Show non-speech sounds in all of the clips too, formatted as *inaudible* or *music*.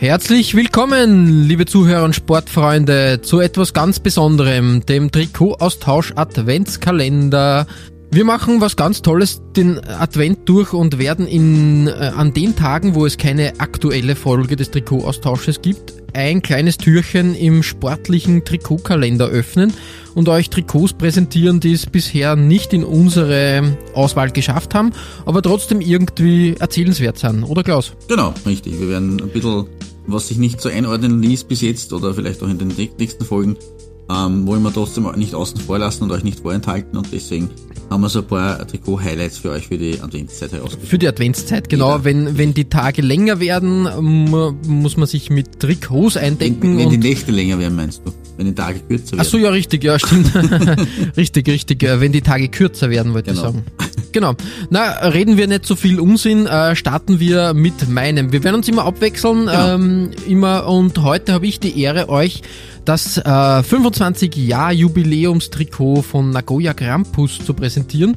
Herzlich willkommen, liebe Zuhörer und Sportfreunde, zu etwas ganz Besonderem, dem Trikot-Austausch Adventskalender. Wir machen was ganz Tolles den Advent durch und werden in, äh, an den Tagen, wo es keine aktuelle Folge des Trikotaustausches gibt, ein kleines Türchen im sportlichen Trikotkalender öffnen und euch Trikots präsentieren, die es bisher nicht in unsere Auswahl geschafft haben, aber trotzdem irgendwie erzählenswert sind, oder Klaus? Genau, richtig. Wir werden ein bisschen, was sich nicht so einordnen ließ bis jetzt oder vielleicht auch in den nächsten Folgen, ähm, wollen wir trotzdem nicht außen vor lassen und euch nicht vorenthalten und deswegen haben wir so ein paar Trikot-Highlights für euch für die Adventszeit herausgesucht. Für die Adventszeit, genau. Ja. Wenn, wenn die Tage länger werden, muss man sich mit Trikots eindecken. Wenn, wenn die Nächte länger werden, meinst du? Wenn die Tage kürzer werden? Ach so, ja, richtig, ja, stimmt. *laughs* richtig, richtig. Wenn die Tage kürzer werden, wollte genau. ich sagen. Genau. Na, reden wir nicht so viel Unsinn, äh, starten wir mit meinem. Wir werden uns immer abwechseln, genau. ähm, immer und heute habe ich die Ehre, euch das äh, 25-Jahr-Jubiläumstrikot von Nagoya Grampus zu präsentieren.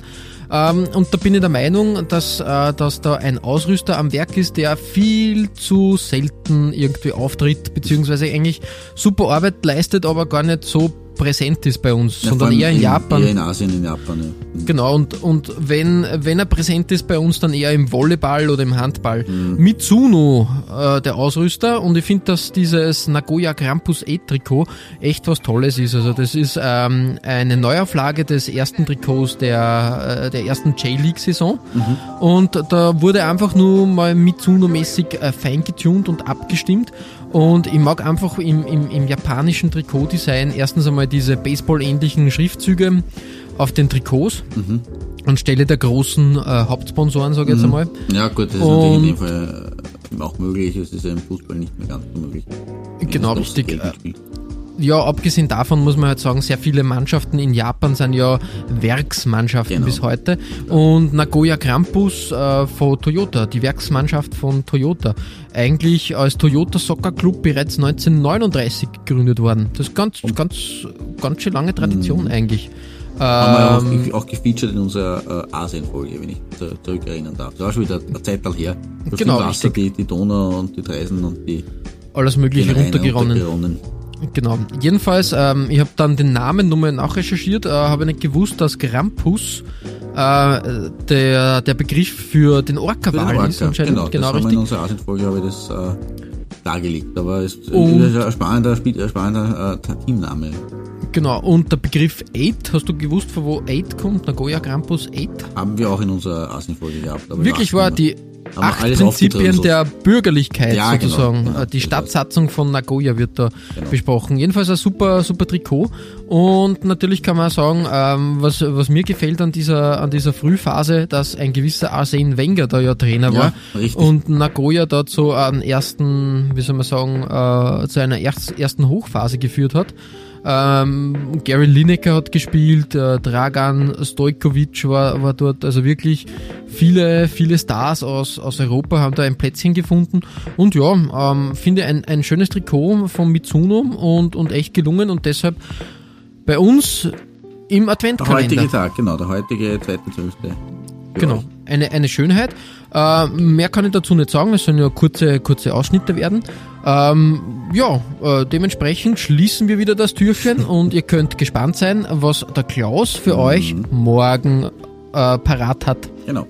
Ähm, und da bin ich der Meinung, dass, äh, dass da ein Ausrüster am Werk ist, der viel zu selten irgendwie auftritt, beziehungsweise eigentlich super Arbeit leistet, aber gar nicht so präsent ist bei uns, ja, sondern eher in, in, Japan. Eher in Asien, in Japan. Ja. Genau, und, und wenn, wenn er präsent ist bei uns, dann eher im Volleyball oder im Handball. Mhm. Mitsuno, äh, der Ausrüster, und ich finde, dass dieses Nagoya Krampus E-Trikot echt was Tolles ist. Also das ist ähm, eine Neuauflage des ersten Trikots der, äh, der ersten J-League-Saison. Mhm. Und da wurde einfach nur mal Mitsuno-mäßig äh, fein getuned und abgestimmt. Und ich mag einfach im, im, im japanischen Trikotdesign erstens einmal diese Baseball-ähnlichen Schriftzüge auf den Trikots. Mhm. Anstelle der großen äh, Hauptsponsoren, sage ich jetzt mhm. einmal. Ja, gut, das ist Und natürlich in dem Fall äh, auch möglich. Es ist ja im Fußball nicht mehr ganz so möglich. Genau, richtig ja, abgesehen davon muss man halt sagen, sehr viele Mannschaften in Japan sind ja Werksmannschaften genau. bis heute. Und Nagoya Krampus äh, von Toyota, die Werksmannschaft von Toyota, eigentlich als Toyota Soccer Club bereits 1939 gegründet worden. Das ist ganz, ganz, ganz schön lange Tradition mhm. eigentlich. Haben ähm, wir auch, auch gefeatured in unserer äh, Asien-Folge, wenn ich zurückerinnern darf. Das war schon wieder eine Zeit her. genau, Wasser, die, die Donau und die Dreisen und die alles mögliche runtergeronnen. Genau. Jedenfalls, ähm, ich habe dann den Namen nochmal nachrecherchiert, äh, habe nicht gewusst, dass Grampus äh, der, der Begriff für den Orca-Wal ist anscheinend. Genau, genau das richtig. in unserer Asienfolge habe ich das äh, dargelegt, aber es ist, ist ein spannender, ein spannender äh, Teamname. Genau, und der Begriff Aid, hast du gewusst, von wo Aid kommt? Nagoya Grampus Aid? Haben wir auch in unserer Asienfolge gehabt. Wirklich war die acht Prinzipien der Bürgerlichkeit ja, genau, sozusagen. Genau, genau, die Stadtsatzung von Nagoya wird da genau. besprochen. Jedenfalls ein super, super Trikot. Und natürlich kann man sagen, ähm, was, was mir gefällt an dieser, an dieser Frühphase, dass ein gewisser Arsene Wenger da ja Trainer war richtig. und Nagoya dort so einen ersten, wie soll man sagen, äh, zu einer ersten Hochphase geführt hat. Ähm, Gary Lineker hat gespielt, äh, Dragan Stojkovic war, war dort, also wirklich viele, viele Stars aus, aus Europa haben da ein Plätzchen gefunden. Und ja, ähm, finde ein, ein schönes Trikot von Mitsuno und, und echt gelungen und deshalb bei uns im Adventkalender. Der heutige Tag, genau, der heutige 2.12. Genau, eine, eine Schönheit. Äh, mehr kann ich dazu nicht sagen, es sollen ja kurze, kurze Ausschnitte werden. Ähm, ja, äh, dementsprechend schließen wir wieder das Türchen *laughs* und ihr könnt gespannt sein, was der Klaus für mhm. euch morgen äh, parat hat. Genau.